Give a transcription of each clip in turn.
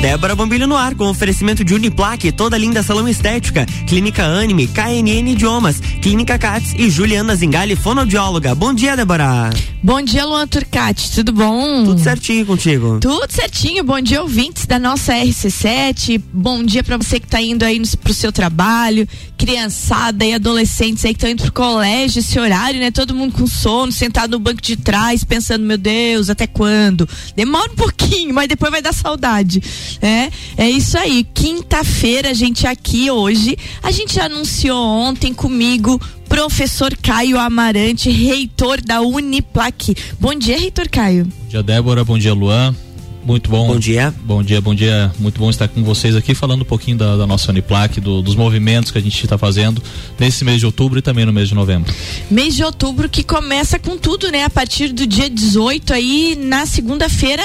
Débora Bombilho no ar com oferecimento de Uniplaque, toda linda salão estética, Clínica Anime, KNN Idiomas, Clínica Cats e Juliana Zingali, fonoaudióloga. Bom dia, Débora. Bom dia, Luan Turcati, tudo bom? Tudo certinho contigo. Tudo certinho, bom dia ouvintes da nossa RC7, bom dia para você que tá indo aí no, pro seu trabalho, criançada e adolescentes aí que estão indo pro colégio esse horário, né? Todo mundo com sono, sentado no banco de trás, pensando, meu Deus, até quando? Demora um pouquinho, mas depois vai dar saudade. É, é isso aí. Quinta-feira, a gente aqui hoje, a gente anunciou ontem comigo professor Caio Amarante, reitor da Uniplac. Bom dia, reitor Caio. Bom dia, Débora. Bom dia, Luan. Muito bom. Bom dia. Bom dia, bom dia. Muito bom estar com vocês aqui falando um pouquinho da, da nossa Uniplac, do, dos movimentos que a gente está fazendo nesse mês de outubro e também no mês de novembro. Mês de outubro que começa com tudo, né? A partir do dia 18 aí, na segunda-feira,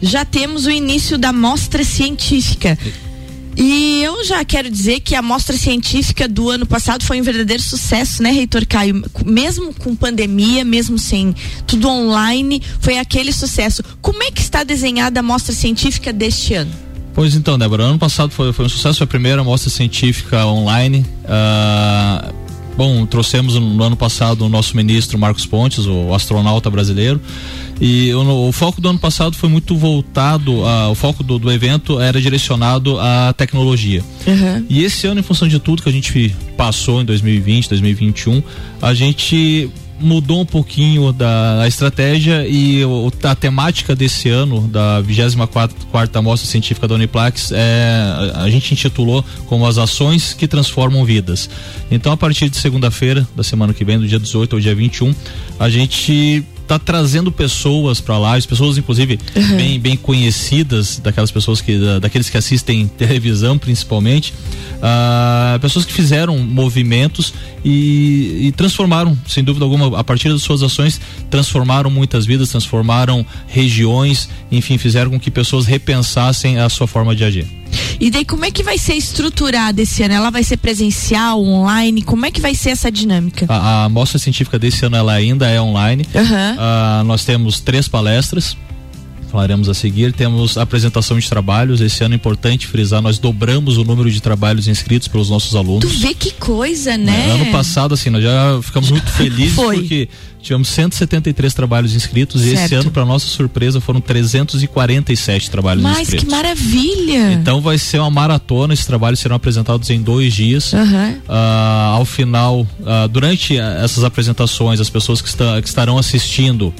já temos o início da mostra científica. E eu já quero dizer que a mostra científica do ano passado foi um verdadeiro sucesso, né, Reitor Caio? Mesmo com pandemia, mesmo sem tudo online, foi aquele sucesso. Como é que está desenhada a mostra científica deste ano? Pois então, Débora, ano passado foi, foi um sucesso, foi a primeira mostra científica online. Uh, bom, trouxemos no ano passado o nosso ministro Marcos Pontes, o astronauta brasileiro. E o, o, foco do ano passado foi muito voltado, a, o foco do, do evento era direcionado à tecnologia. Uhum. E esse ano, em função de tudo que a gente passou em 2020, 2021, a gente mudou um pouquinho da estratégia e o, a temática desse ano da 24 quarta mostra científica da Uniplax é a, a gente intitulou como as ações que transformam vidas. Então a partir de segunda-feira da semana que vem, do dia 18 ao dia 21, a gente tá trazendo pessoas para lá, as pessoas inclusive uhum. bem, bem conhecidas daquelas pessoas que da, daqueles que assistem televisão principalmente, uh, pessoas que fizeram movimentos e, e, transformaram, sem dúvida alguma, a partir das suas ações, transformaram muitas vidas, transformaram regiões, enfim, fizeram com que pessoas repensassem a sua forma de agir. E daí como é que vai ser estruturada esse ano? Ela vai ser presencial, online? Como é que vai ser essa dinâmica? A, a mostra científica desse ano ela ainda é online. Uhum. Uh, nós temos três palestras falaremos a seguir. Temos apresentação de trabalhos. Esse ano é importante frisar, nós dobramos o número de trabalhos inscritos pelos nossos alunos. Tu vê que coisa, né? É, ano passado, assim, nós já ficamos muito felizes Foi. porque tivemos 173 trabalhos inscritos certo. e esse ano, para nossa surpresa, foram 347 trabalhos Mas inscritos. Mas que maravilha! Então vai ser uma maratona, esses trabalhos serão apresentados em dois dias. Uhum. Uh, ao final, uh, durante essas apresentações, as pessoas que, está, que estarão assistindo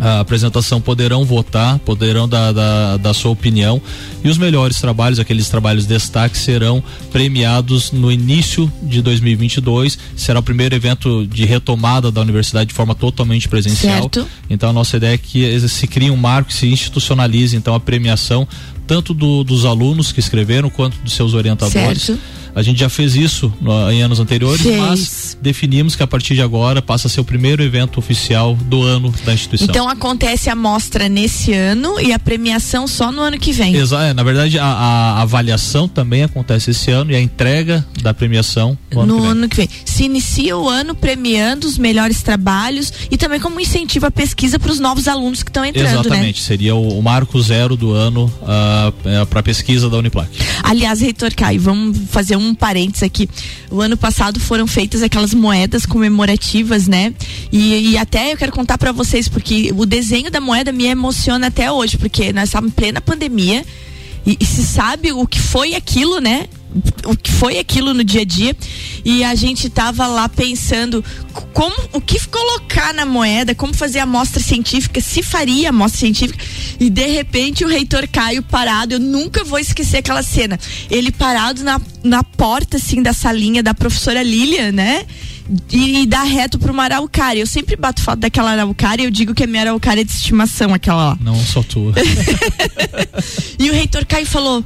a apresentação poderão votar, poderão dar, dar, dar, sua opinião e os melhores trabalhos, aqueles trabalhos destaque, serão premiados no início de 2022. Será o primeiro evento de retomada da universidade de forma totalmente presencial. Certo. Então a nossa ideia é que se crie um marco, se institucionalize então a premiação tanto do, dos alunos que escreveram quanto dos seus orientadores. Certo a gente já fez isso no, em anos anteriores, fez. mas definimos que a partir de agora passa a ser o primeiro evento oficial do ano da instituição. Então acontece a mostra nesse ano e a premiação só no ano que vem. Exato, é, na verdade a, a, avaliação também acontece esse ano e a entrega da premiação no, ano, no que ano que vem. Se inicia o ano premiando os melhores trabalhos e também como incentivo à pesquisa para os novos alunos que estão entrando, né? Exatamente, né? seria o, o, marco zero do ano uh, é, para pesquisa da Uniplac. Aliás, reitor Caio, vamos fazer um parênteses aqui. O ano passado foram feitas aquelas moedas comemorativas, né? E, e até eu quero contar para vocês, porque o desenho da moeda me emociona até hoje, porque nós estamos em plena pandemia. E, e, se sabe o que foi aquilo, né? O que foi aquilo no dia a dia. E a gente tava lá pensando como o que colocar na moeda, como fazer a amostra científica, se faria a amostra científica. E de repente o reitor Caio parado, eu nunca vou esquecer aquela cena. Ele parado na, na porta assim da salinha da professora Lília, né? E, e dá reto pro uma araucária. Eu sempre bato foto daquela araucária e eu digo que é minha araucária de estimação, aquela lá. Não só tua. e o reitor Caio falou: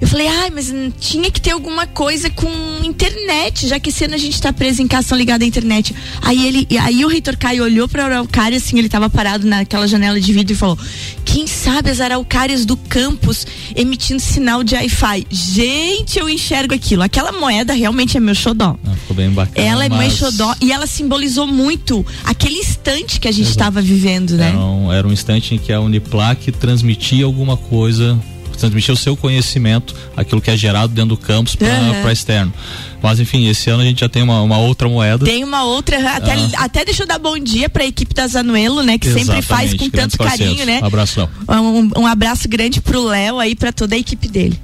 eu falei, ai, mas tinha que ter alguma coisa com internet, já que esse ano a gente tá preso em casa, ligada à internet. Aí ele, aí o reitor Caio olhou pra araucária, assim, ele tava parado naquela janela de vidro e falou: quem sabe as araucárias do campus emitindo sinal de Wi-Fi. Gente, eu enxergo aquilo. Aquela moeda realmente é meu xodó. Ah, ficou bem bacana. Ela é mas... meu xodó e ela simbolizou muito aquele instante que a gente estava vivendo, né? Era um, era um instante em que a Uniplac transmitia alguma coisa transmitir o seu conhecimento, aquilo que é gerado dentro do campus para uhum. externo. Mas enfim, esse ano a gente já tem uma, uma outra moeda. Tem uma outra, até, ah. até deixa eu dar bom dia para a equipe da Zanuelo, né, que Exatamente, sempre faz com tanto carinho, né? Um abraço, um, um abraço grande pro Léo aí para toda a equipe dele.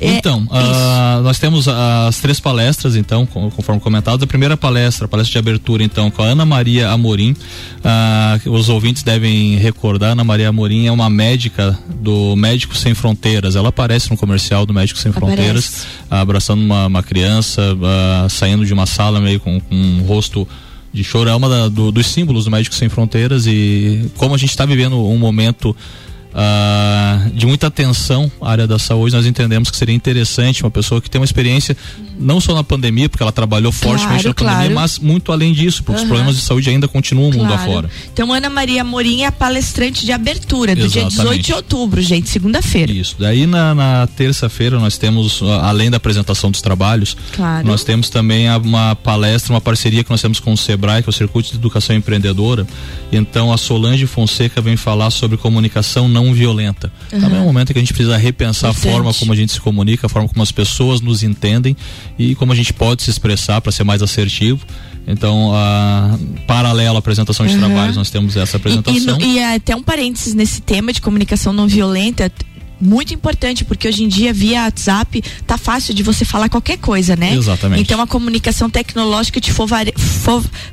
É, então, uh, nós temos as três palestras, então, conforme comentado. A primeira palestra, a palestra de abertura, então, com a Ana Maria Amorim. Uh, os ouvintes devem recordar, Ana Maria Amorim é uma médica do Médicos Sem Fronteiras. Ela aparece no comercial do Médicos Sem aparece. Fronteiras, uh, abraçando uma, uma criança, saindo de uma sala meio com, com um rosto de choro. É uma da, do, dos símbolos do Médicos Sem Fronteiras e como a gente está vivendo um momento uh, de muita atenção à área da saúde, nós entendemos que seria interessante uma pessoa que tem uma experiência não só na pandemia, porque ela trabalhou fortemente claro, na claro. pandemia, mas muito além disso, porque uhum. os problemas de saúde ainda continuam claro. mundo afora. Então, Ana Maria Morim é a palestrante de abertura do Exatamente. dia 18 de outubro, gente, segunda-feira. Isso. Daí na, na terça-feira nós temos, além da apresentação dos trabalhos, nós temos também uma palestra, uma parceria que nós temos com o Sebrae, que é o Circuito de Educação Empreendedora. Então a Solange Fonseca vem falar sobre comunicação não violenta. Uhum. Também é um momento que a gente precisa repensar a forma como a gente se comunica, a forma como as pessoas nos entendem e como a gente pode se expressar para ser mais assertivo. Então, a, paralelo à apresentação de uhum. trabalhos, nós temos essa apresentação. E, e, e até um parênteses nesse tema de comunicação não violenta, muito importante, porque hoje em dia, via WhatsApp, tá fácil de você falar qualquer coisa, né? Exatamente. Então a comunicação tecnológica te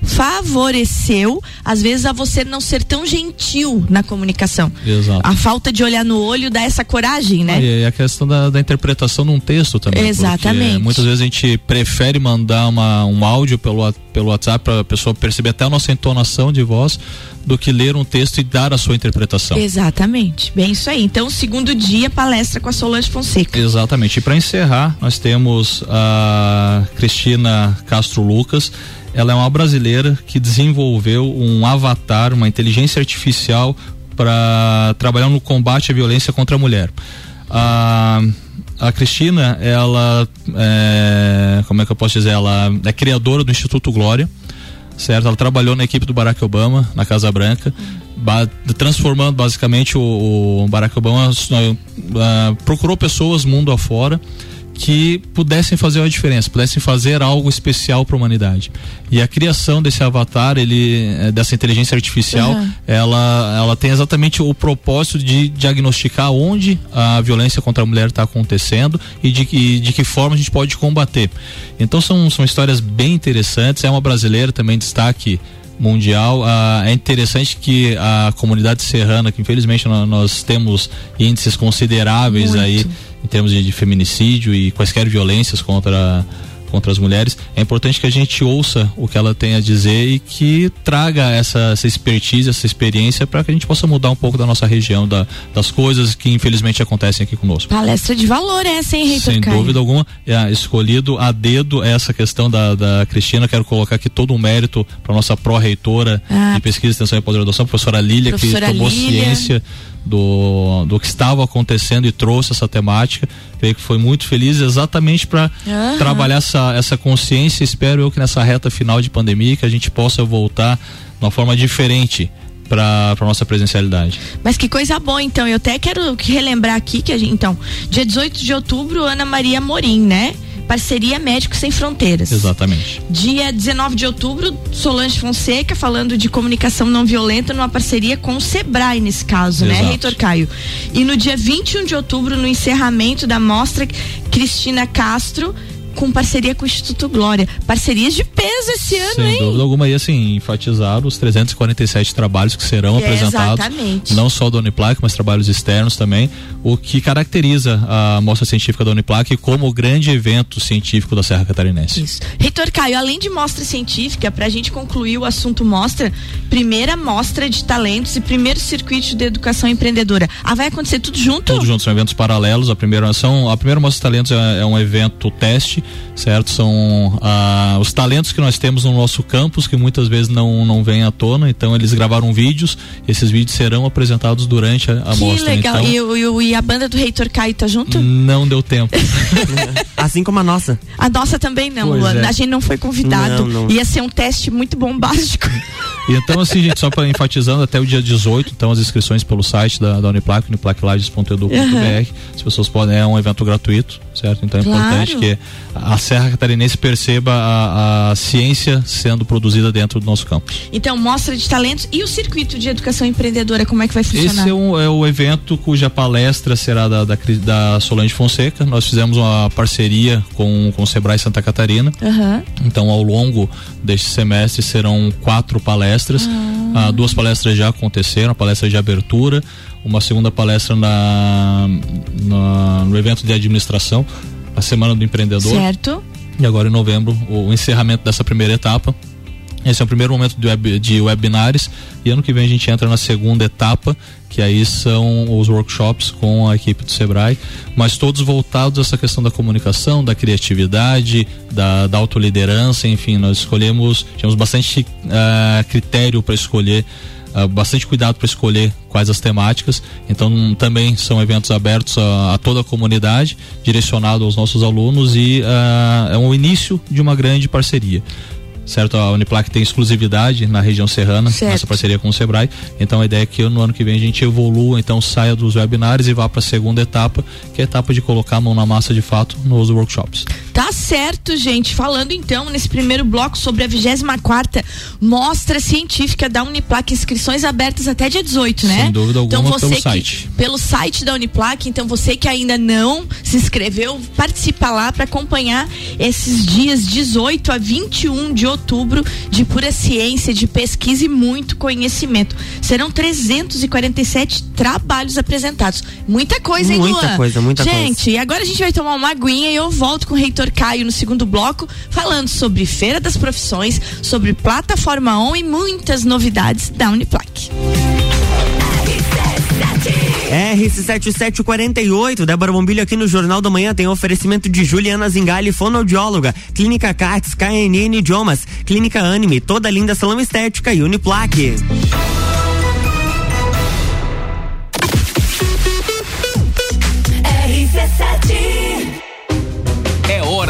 favoreceu, às vezes, a você não ser tão gentil na comunicação. Exato. A falta de olhar no olho dá essa coragem, né? E a questão da, da interpretação num texto também. Exatamente. Muitas vezes a gente prefere mandar uma, um áudio pelo, pelo WhatsApp para a pessoa perceber até a nossa entonação de voz do que ler um texto e dar a sua interpretação. Exatamente. Bem isso aí. Então, segundo dia, palestra com a Solange Fonseca. Exatamente. E para encerrar, nós temos a Cristina Castro Lucas. Ela é uma brasileira que desenvolveu um avatar, uma inteligência artificial para trabalhar no combate à violência contra a mulher. A, a Cristina, ela é, como é que eu posso dizer? Ela é criadora do Instituto Glória certo? Ela trabalhou na equipe do Barack Obama, na Casa Branca, ba transformando basicamente o, o Barack Obama uh, procurou pessoas mundo afora que pudessem fazer uma diferença, pudessem fazer algo especial para a humanidade. E a criação desse avatar, ele, eh, dessa inteligência artificial, uhum. ela, ela tem exatamente o propósito de diagnosticar onde a violência contra a mulher está acontecendo e de, e de que forma a gente pode combater. Então são, são histórias bem interessantes. É uma brasileira também destaque mundial. Ah, é interessante que a comunidade serrana, que infelizmente nós, temos índices consideráveis Muito. aí em termos de, de feminicídio e quaisquer violências contra contra as mulheres, é importante que a gente ouça o que ela tem a dizer e que traga essa, essa expertise, essa experiência para que a gente possa mudar um pouco da nossa região, da, das coisas que infelizmente acontecem aqui conosco. Palestra de valor essa, hein, Reitor Sem Caio? dúvida alguma, é, escolhido a dedo essa questão da, da Cristina, quero colocar aqui todo o um mérito para nossa pró-reitora ah. de pesquisa, extensão e pós-graduação, professora Lília, professora que tomou Lília. ciência do, do que estava acontecendo e trouxe essa temática. Creio que foi muito feliz exatamente para uhum. trabalhar essa, essa consciência. Espero eu que nessa reta final de pandemia que a gente possa voltar de uma forma diferente para nossa presencialidade. Mas que coisa boa, então. Eu até quero relembrar aqui que a gente, então, dia 18 de outubro, Ana Maria Morim, né? Parceria Médicos Sem Fronteiras. Exatamente. Dia 19 de outubro, Solange Fonseca falando de comunicação não violenta numa parceria com o Sebrae nesse caso, né, Exato. né, Reitor Caio? E no dia 21 de outubro, no encerramento da mostra, Cristina Castro com parceria com o Instituto Glória. Parcerias de peso esse ano, Sem hein? Sem dúvida alguma, e assim, enfatizar os 347 trabalhos que serão é, apresentados. Exatamente. Não só da Uniplac, mas trabalhos externos também, o que caracteriza a Mostra Científica da Uniplac como o grande evento científico da Serra Catarinense. Isso. Reitor Caio, além de mostra científica, para a gente concluir o assunto mostra, primeira mostra de talentos e primeiro circuito de educação empreendedora. Ah, vai acontecer tudo junto? Tudo junto, são eventos paralelos. A primeira, são, a primeira mostra de talentos é, é um evento teste certo? São ah, os talentos que nós temos no nosso campus que muitas vezes não, não vêm à tona, então eles gravaram vídeos, esses vídeos serão apresentados durante a, a que mostra. legal, então, e, e, e, a banda do Reitor Caio tá junto? Não deu tempo. assim como a nossa. A nossa também não, Luana. É. A gente não foi convidado. Não, não. Ia ser um teste muito bombástico. Então, assim, gente, só para enfatizando, até o dia 18, então as inscrições pelo site da, da Uniplac, uniplaclages.edu.br. Uhum. As pessoas podem, é um evento gratuito, certo? Então é claro. importante que a Serra Catarinense perceba a, a, ciência sendo produzida dentro do nosso campo. Então, mostra de talentos e o circuito de educação empreendedora, como é que vai funcionar? Esse é, um, é o evento cuja palestra será da, da, da Solange Fonseca. Nós fizemos uma parceria com, com o Sebrae Santa Catarina. Uhum. Então, ao longo deste semestre serão quatro palestras. Ah. Ah, duas palestras já aconteceram, a palestra de abertura, uma segunda palestra na, na, no evento de administração, a Semana do Empreendedor. Certo. E agora em novembro, o encerramento dessa primeira etapa. Esse é o primeiro momento de, web, de webinars e ano que vem a gente entra na segunda etapa, que aí são os workshops com a equipe do Sebrae, mas todos voltados a essa questão da comunicação, da criatividade, da, da autoliderança, enfim, nós escolhemos, tínhamos bastante uh, critério para escolher Uh, bastante cuidado para escolher quais as temáticas. Então também são eventos abertos a, a toda a comunidade, direcionado aos nossos alunos e uh, é um início de uma grande parceria certo? A Uniplac tem exclusividade na região serrana, certo. nossa parceria com o Sebrae. Então a ideia é que no ano que vem a gente evolua, então saia dos webinários e vá para a segunda etapa, que é a etapa de colocar a mão na massa de fato nos workshops. Tá certo, gente. Falando então nesse primeiro bloco sobre a 24 mostra científica da Uniplac, inscrições abertas até dia 18, né? Sem dúvida alguma então, você pelo que, site. Pelo site da Uniplac, então você que ainda não se inscreveu, participa lá para acompanhar esses dias 18 a 21 de outubro de pura ciência, de pesquisa e muito conhecimento. Serão 347 trabalhos apresentados. Muita coisa, hein, Muita Luan? coisa, muita gente, coisa. Gente, e agora a gente vai tomar uma aguinha e eu volto com o reitor Caio no segundo bloco, falando sobre Feira das Profissões, sobre Plataforma ON e muitas novidades da Uniplac. RC7748, Débora Bombilho aqui no Jornal da Manhã tem oferecimento de Juliana Zingali, fonoaudióloga, Clínica CATS, KNN Idiomas, Clínica Anime, toda linda salão estética e Uniplaque.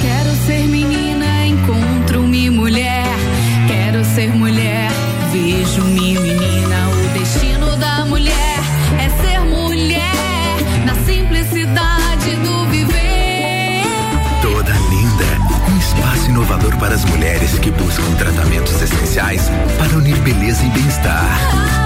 Quero ser menina, encontro-me mulher. Quero ser mulher, vejo-me menina. O destino da mulher é ser mulher, na simplicidade do viver. Toda linda, um espaço inovador para as mulheres que buscam tratamentos essenciais para unir beleza e bem-estar. A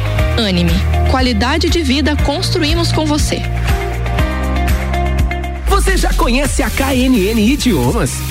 Anime, qualidade de vida construímos com você. Você já conhece a KNN Idiomas?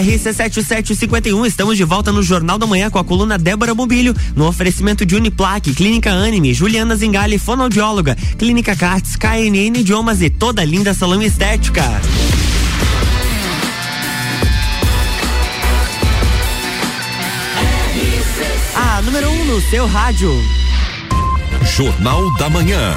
RC7751, estamos de volta no Jornal da Manhã com a coluna Débora Bombilho, no oferecimento de Uniplaque, Clínica Anime, Juliana Zingali, fonoaudióloga, Clínica Cartes, KNN Idiomas e toda linda salão estética. A número 1 um no seu rádio. Jornal da Manhã.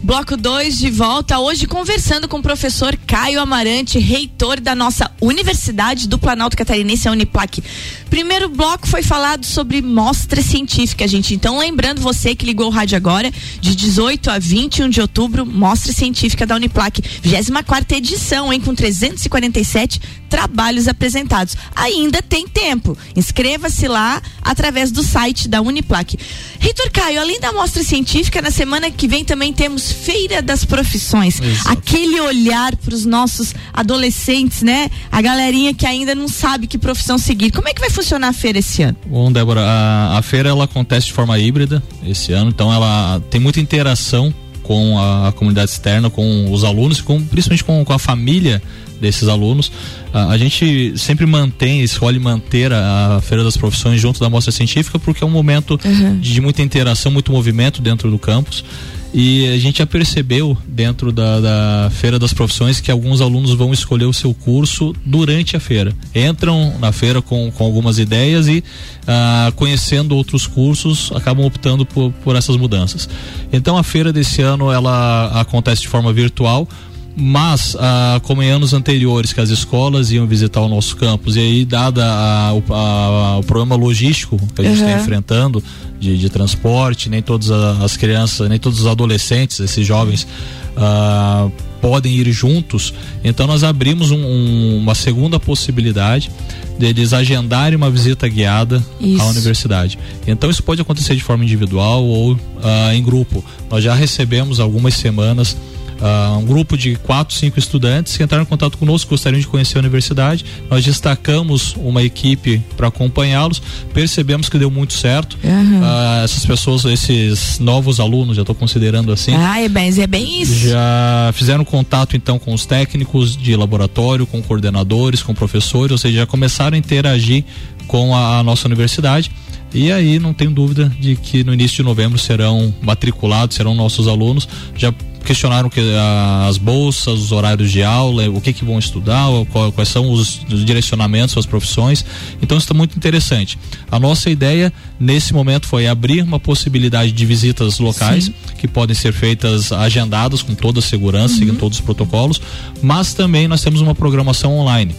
Bloco 2 de volta, hoje conversando com o professor Caio Amarante, reitor da nossa Universidade do Planalto Catarinense, a Uniplac. Primeiro bloco foi falado sobre mostra científica, gente. Então, lembrando você que ligou o rádio agora, de 18 a 21 de outubro, mostra científica da Uniplac. 24 edição, hein? Com 347 trabalhos apresentados. Ainda tem tempo. Inscreva-se lá através do site da Uniplac. Reitor Caio, além da mostra científica, na semana que vem também temos Feira das Profissões. Exato. Aquele olhar para os nossos adolescentes, né? A galerinha que ainda não sabe que profissão seguir. Como é que vai funcionar a feira esse ano? Bom, Débora, a, a feira ela acontece de forma híbrida esse ano, então ela tem muita interação com a, a comunidade externa, com os alunos, com, principalmente com, com a família desses alunos. A, a gente sempre mantém, escolhe manter a, a Feira das Profissões junto da Mostra Científica porque é um momento de, de muita interação, muito movimento dentro do campus. E a gente já percebeu dentro da, da Feira das Profissões que alguns alunos vão escolher o seu curso durante a feira. Entram na feira com, com algumas ideias e, ah, conhecendo outros cursos, acabam optando por, por essas mudanças. Então a feira desse ano ela acontece de forma virtual. Mas, ah, como em anos anteriores, que as escolas iam visitar o nosso campus, e aí, dada a- o, a- o problema logístico que a gente está Uhum. enfrentando de, de transporte, nem todas as crianças, nem todos os adolescentes, esses jovens, ah, podem ir juntos. Então, nós abrimos um- um- uma segunda possibilidade deles agendarem uma visita guiada Isso. à universidade. Então, isso pode acontecer de forma individual ou ah, em grupo. Nós já recebemos algumas semanas ah, um grupo de quatro, cinco estudantes que entraram em contato conosco, gostariam de conhecer a universidade. Nós destacamos uma equipe para acompanhá-los, percebemos que deu muito certo. Aham. Ah, essas pessoas, esses novos alunos, já estou considerando assim, Ah, é bem, é bem isso. já fizeram contato então com os técnicos de laboratório, com coordenadores, com professores, ou seja, já começaram a interagir com a, a nossa universidade. E aí não tenho dúvida de que no início de novembro serão matriculados, serão nossos alunos. Já questionaram que as bolsas, os horários de aula, o que que vão estudar, quais são os, os direcionamentos, as profissões. Então isso está muito interessante. A nossa ideia nesse momento foi abrir uma possibilidade de visitas locais que podem ser feitas agendadas com toda a segurança, seguindo todos os protocolos, mas também nós temos uma programação online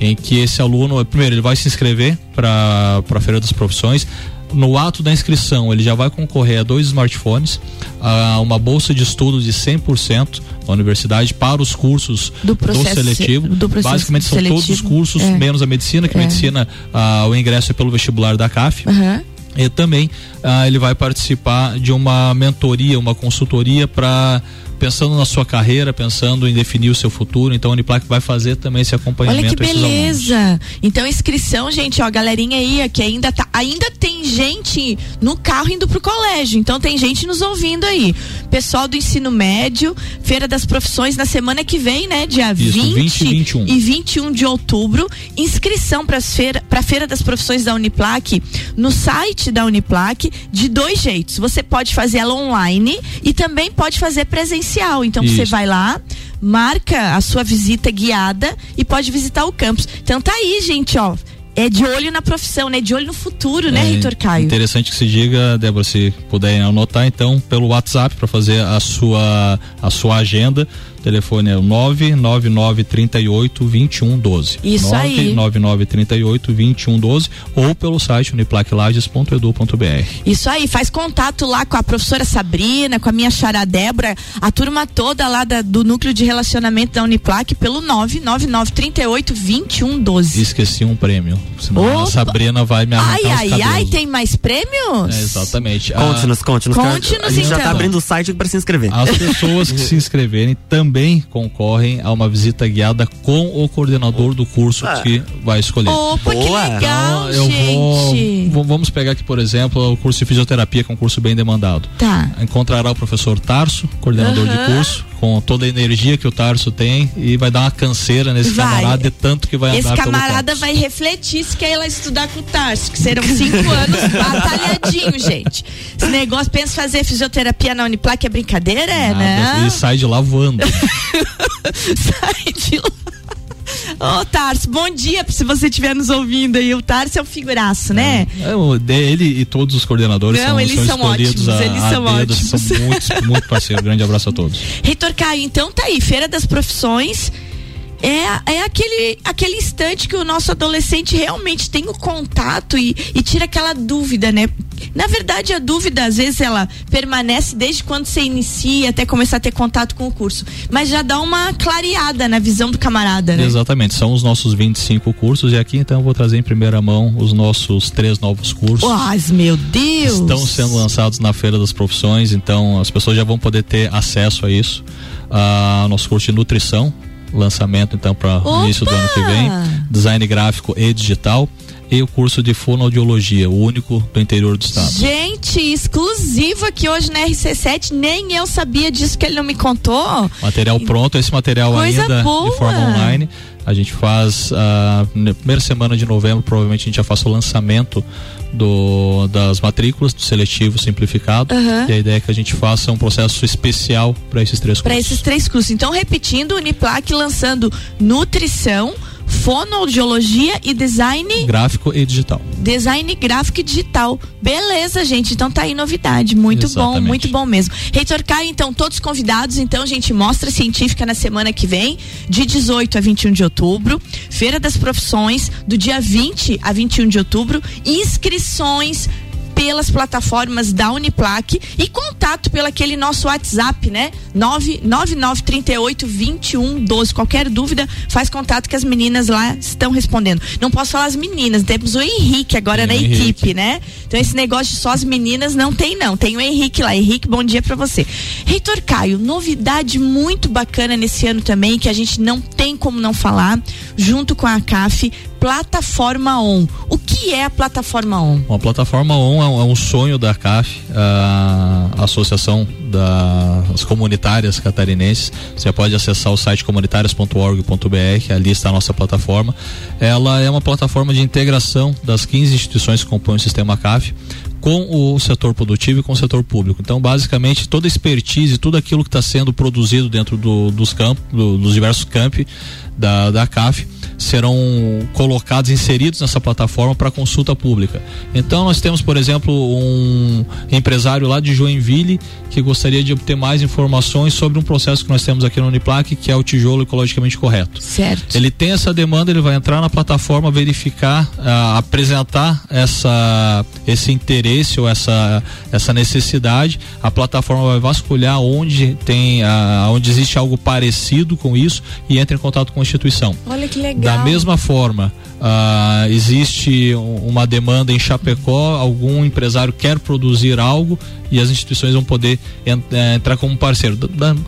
em que esse aluno, primeiro, ele vai se inscrever para a Feira das Profissões. No ato da inscrição, ele já vai concorrer a dois smartphones, a uma bolsa de estudo de 100% da universidade para os cursos Do processo seletivo. se- do processo Basicamente são todos os seletivo. cursos, É. menos a medicina, que É. medicina, ah, o ingresso é pelo vestibular da CAF. Aham. E também ah, ele vai participar de uma mentoria, uma consultoria para pensando na sua carreira, pensando em definir o seu futuro. Então a Uniplac vai fazer também esse acompanhamento. Olha que beleza. Então, inscrição, gente, ó, galerinha aí, que ainda tá, ainda tem gente no carro indo pro colégio. Então, tem gente nos ouvindo aí. Pessoal do ensino médio, Feira das Profissões na semana que vem, né? Dia Isso, 20, 20 e 21. e 21 de outubro. Inscrição para feira, pra Feira das Profissões da Uniplac no site da Uniplac de dois jeitos. Você pode fazer ela online e também pode fazer presencial. Então, você Isso. vai lá, marca a sua visita guiada e pode visitar o campus. Então tá aí, gente, ó. É de olho na profissão, né? De olho no futuro, né, É Reitor Caio? Interessante que se diga, Débora, se puderem anotar então pelo WhatsApp para fazer a sua a sua agenda. O telefone é o 99938 2112. Isso aí. 99938 2112 ou pelo site uniplaclages.edu.br. Isso aí, faz contato lá com a professora Sabrina, com a minha xará Débora, a turma toda lá da- do núcleo de relacionamento da Uniplac pelo 99938 2112. Esqueci um prêmio. Senão a! Sabrina vai me arrancar Ai, os ai, cabelos. ai, tem mais prêmios? É, exatamente. A- Conte-nos, conte-nos. Conte-nos, A gente já então. tá abrindo o site para se inscrever. As pessoas que se inscreverem também também concorrem a uma visita guiada com o coordenador do curso que vai escolher. Opa, que Boa. legal, Então, eu vou, gente. v- vamos pegar aqui, por exemplo, o curso de fisioterapia, que é um curso bem demandado. Tá. Encontrará o professor Tarso, coordenador Aham. de curso, com toda a energia que o Tarso tem e vai dar uma canseira nesse Vai. camarada de tanto que vai Esse andar camarada pelo campus. vai refletir se quer ir lá estudar com o Tarso, que serão cinco anos batalhadinho, gente. Esse negócio, pensa fazer fisioterapia na Uniplac é brincadeira, é, Nada, né? E sai de lá voando. Sai de lá. Ô, Tarso, bom dia se você estiver nos ouvindo aí. O Tarso é um figuraço, né? É, ele e todos os coordenadores Não, são, eles são são ótimos, a, eles são dedo, ótimos. são muito, muito parceiros. Grande abraço a todos. Reitor Caio, então tá aí, Feira das Profissões. É, é aquele, aquele instante que o nosso adolescente realmente tem o contato e, e tira aquela dúvida, né? Na verdade, a dúvida, às vezes, ela permanece desde quando você inicia até começar a ter contato com o curso. Mas já dá uma clareada na visão do camarada, né? Exatamente, são os nossos 25 cursos e aqui então eu vou trazer em primeira mão os nossos três novos cursos. Mas, meu Deus! Estão sendo lançados na Feira das Profissões, então as pessoas já vão poder ter acesso a isso. Ah, nosso curso de nutrição, lançamento então para Opa! início do ano que vem, design gráfico e digital e o curso de fonoaudiologia, o único do interior do estado. Gente, exclusivo aqui hoje na RC7. Nem eu sabia disso que ele não me contou. Material pronto, esse material Coisa ainda boa. de forma online. A gente faz ah, na primeira semana de novembro, provavelmente a gente já faça o lançamento do, das matrículas do seletivo simplificado. Aham. E a ideia é que a gente faça um processo especial para esses três Para cursos. esses três cursos. Então, repetindo, Uniplac lançando nutrição, fonoaudiologia e design, Gráfico e digital. design gráfico e digital. Beleza, gente. Então tá aí novidade. Muito bom, Exatamente. muito bom mesmo. Reitor Caio, então, todos convidados. Então, gente, mostra científica na semana que vem, de 18 a 21 de outubro. Feira das Profissões, do dia 20 a 21 de outubro. Inscrições pelas plataformas da Uniplac e contato pelo aquele nosso WhatsApp, né? 999382112. Qualquer dúvida, faz contato que as meninas lá estão respondendo. Não posso falar as meninas, temos o Henrique agora Tem na Henrique. equipe, né? Então esse negócio de só as meninas não tem não. Tem o Henrique lá. Henrique, bom dia pra você. Reitor Caio, novidade muito bacana nesse ano também que a gente não tem como não falar, junto com a CAF, Plataforma On. O que é a Plataforma On? Uma plataforma ON é um, é um sonho da CAF, a Associação das Comunitárias Catarinenses. Você pode acessar o site comunitárias.org.br, ali está a nossa plataforma. Ela é uma plataforma de integração das 15 instituições que compõem o sistema CAF com o setor produtivo e com o setor público. Então, basicamente, toda a expertise, tudo aquilo que está sendo produzido dentro do- dos campos, do- dos diversos campi da, da CAF, serão colocados, inseridos nessa plataforma para consulta pública. Então, nós temos, por exemplo, um empresário lá de Joinville que gostaria de obter mais informações sobre um processo que nós temos aqui no Uniplac, que é o tijolo ecologicamente correto. Certo. Ele tem essa demanda, ele vai entrar na plataforma, verificar, ah, apresentar essa, esse interesse ou essa, essa necessidade. A plataforma vai vasculhar onde tem, ah, onde existe algo parecido com isso e entra em contato com a instituição. Olha que legal. Da mesma forma, ah, existe um- uma demanda em Chapecó, algum empresário quer produzir algo e as instituições vão poder en- eh, entrar como parceiro.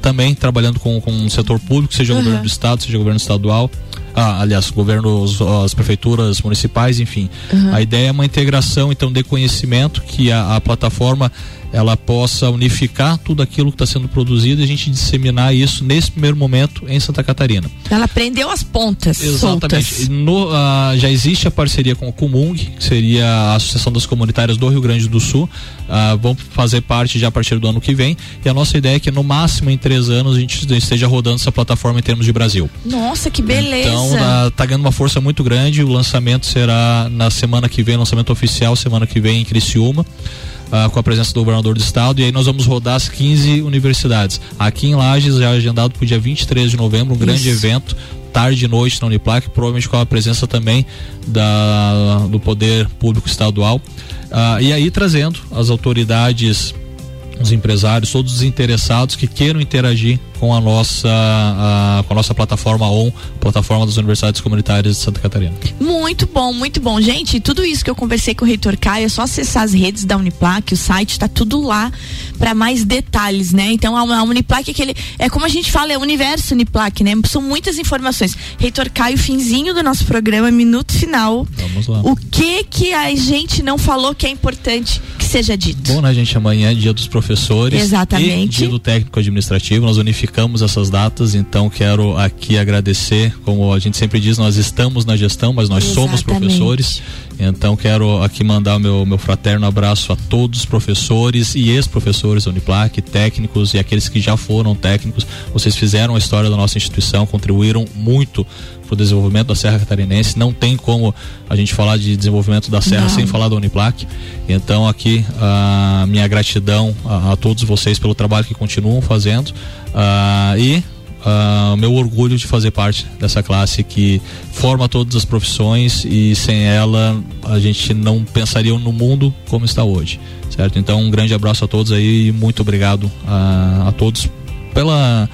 Também trabalhando com, com o setor público, seja Aham. governo do estado, seja governo estadual. Ah, aliás, governos, as prefeituras municipais, enfim. A ideia é uma integração, então, de conhecimento que a, a plataforma ela possa unificar tudo aquilo que está sendo produzido e a gente disseminar isso nesse primeiro momento em Santa Catarina. Ela prendeu as pontas Exatamente. No, ah, já existe a parceria com o Comung, que seria a Associação das Comunitárias do Rio Grande do Sul. Ah, vão fazer parte já a partir do ano que vem. E a nossa ideia é que no máximo em três anos a gente esteja rodando essa plataforma em termos de Brasil. Nossa, que beleza. Então ah, tá ganhando uma força muito grande. O lançamento será na semana que vem, lançamento oficial semana que vem em Criciúma. Ah, com a presença do governador do estado, e aí nós vamos rodar as 15 universidades. Aqui em Lages, já agendado para o dia 23 de novembro, um grande Isso. evento, tarde e noite na Uniplac, provavelmente com a presença também da, do poder público estadual. Ah, e aí trazendo as autoridades os empresários, todos os interessados que queiram interagir com a nossa, a, com a nossa plataforma ON, plataforma das Universidades Comunitárias de Santa Catarina. Muito bom, muito bom. Gente, tudo isso que eu conversei com o reitor Caio, é só acessar as redes da Uniplac, o site está tudo lá para mais detalhes, né? Então a, a Uniplac é aquele, é como a gente fala, é o universo Uniplac, né? São muitas informações. Reitor Caio, finzinho do nosso programa, minuto final. Vamos lá. O que que a gente não falou que é importante que seja dito? Bom, né, gente? Amanhã é dia dos professores. Exatamente. E do técnico administrativo. Nós unificamos essas datas, então quero aqui agradecer. Como a gente sempre diz, nós estamos na gestão, mas nós somos Exatamente. professores. Então quero aqui mandar o meu, meu fraterno abraço a todos os professores e ex-professores da Uniplac, técnicos e aqueles que já foram técnicos. Vocês fizeram a história da nossa instituição, contribuíram muito para o desenvolvimento da Serra Catarinense. Não tem como a gente falar de desenvolvimento da Serra Não. sem falar da Uniplac. Então aqui a minha gratidão a, a todos vocês pelo trabalho que continuam fazendo e o meu orgulho de fazer parte dessa classe que forma todas as profissões e sem ela a gente não pensaria no mundo como está hoje, certo? Então um grande abraço a todos aí e muito obrigado a, a todos pela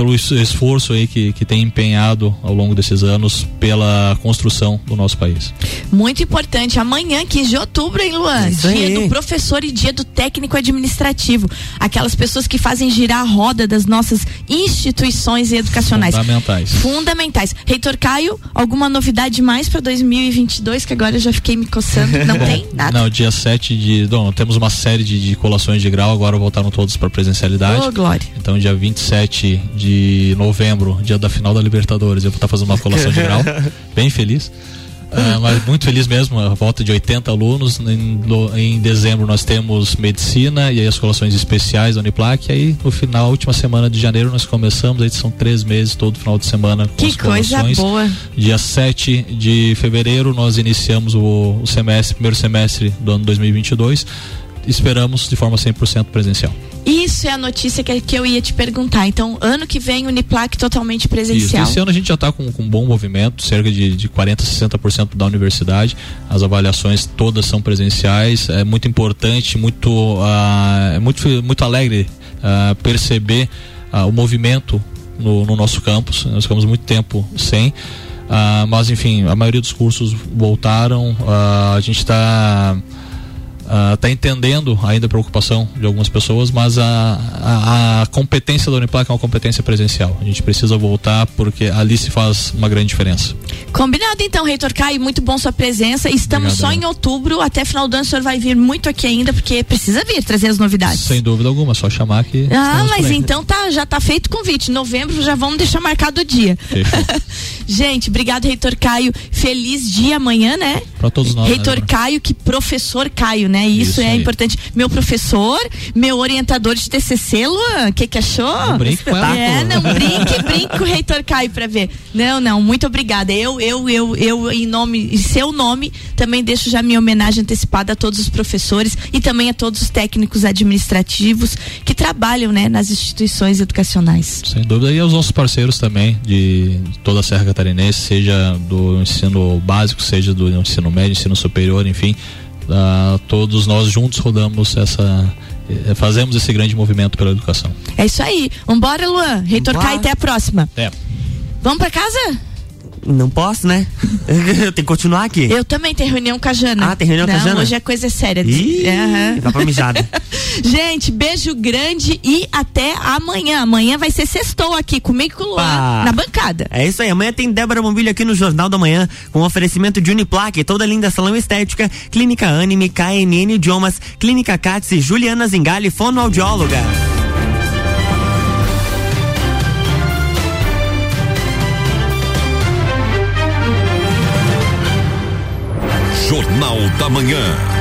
pelo es- esforço aí que, que tem empenhado ao longo desses anos pela construção do nosso país. Muito importante. Amanhã, 15 de outubro, hein, Luan? Isso dia aí. do professor e dia do técnico administrativo. Aquelas pessoas que fazem girar a roda das nossas instituições educacionais. Fundamentais. Fundamentais. Reitor Caio, alguma novidade mais para 2022? Que agora eu já fiquei me coçando. Não tem nada. Não, dia 7 de. Não, temos uma série de, de colações de grau, agora voltaram todos para presencialidade. Ô, Glória. Então, dia 27 de novembro, dia da final da Libertadores, eu vou estar fazendo uma colação de grau. Bem feliz. Ah, mas muito feliz mesmo, a volta de 80 alunos. Em, no- em dezembro nós temos medicina e aí as colações especiais da Uniplac. E aí no final, última semana de janeiro, nós começamos. Aí são três meses, todo final de semana com Que as coisa boa. Dia 7 de fevereiro nós iniciamos o, o semestre, primeiro semestre do ano 2022. Esperamos de forma 100% presencial. Isso é a notícia que, que eu ia te perguntar. Então, ano que vem, Uniplac totalmente Isso. presencial. Esse ano a gente já está com, com um bom movimento, cerca de, de 40%, 60% da universidade. As avaliações todas são presenciais. É muito importante, muito, ah, é muito, muito alegre ah, perceber ah, o movimento no, no nosso campus. Nós ficamos muito tempo sem. Ah, mas enfim, a maioria dos cursos voltaram. Ah, a gente está está entendendo ainda a preocupação de algumas pessoas, mas a, a, a competência da Uniplac é uma competência presencial. A gente precisa voltar porque ali se faz uma grande diferença. Combinado então, Reitor Caio, muito bom sua presença. Estamos Obrigado. só em outubro, até final do ano o senhor vai vir muito aqui ainda, porque precisa vir trazer as novidades. Sem dúvida alguma, só chamar que. Ah, mas então tá, já tá feito o convite. Novembro já vamos deixar marcado o dia. Gente, obrigado, Reitor Caio. Feliz dia amanhã, né? Pra todos nós. né, Reitor Débora? Caio, que professor Caio, né? Isso, Isso é aí. importante. Meu professor, meu orientador de TCC, Luan, o que que achou? Não brinque. É, não brinque, brinque o Reitor Caio pra ver. Não, não, muito obrigada. Eu, eu, eu, eu, em nome, em seu nome, também deixo já minha homenagem antecipada a todos os professores e também a todos os técnicos administrativos que trabalham, né, nas instituições educacionais. Sem dúvida. E aos nossos parceiros também, de toda a Serra Catarinense, seja do ensino básico, seja do ensino médio, ensino superior, enfim. Ah, todos nós juntos rodamos essa. eh, Fazemos esse grande movimento pela educação. É isso aí. Vambora, Luan. Reitor Vambora. Até a próxima. É. Vamos pra casa? Não posso, né? Eu tenho que continuar aqui. Eu também tenho reunião com a Jana. Ah, tem reunião com a Não, Jana? Hoje é coisa séria. Ih, Aham. vai pra mijada. Gente, beijo grande e até amanhã. Amanhã vai ser sextou aqui comigo com o Luan na bancada. É isso aí, amanhã tem Débora Bombilho aqui no Jornal da Manhã, com oferecimento de Uniplaque, toda linda salão estética, Clínica Anime, KNN Idiomas, Clínica Catz e Juliana Zingali, fonoaudióloga. Jornal da Manhã.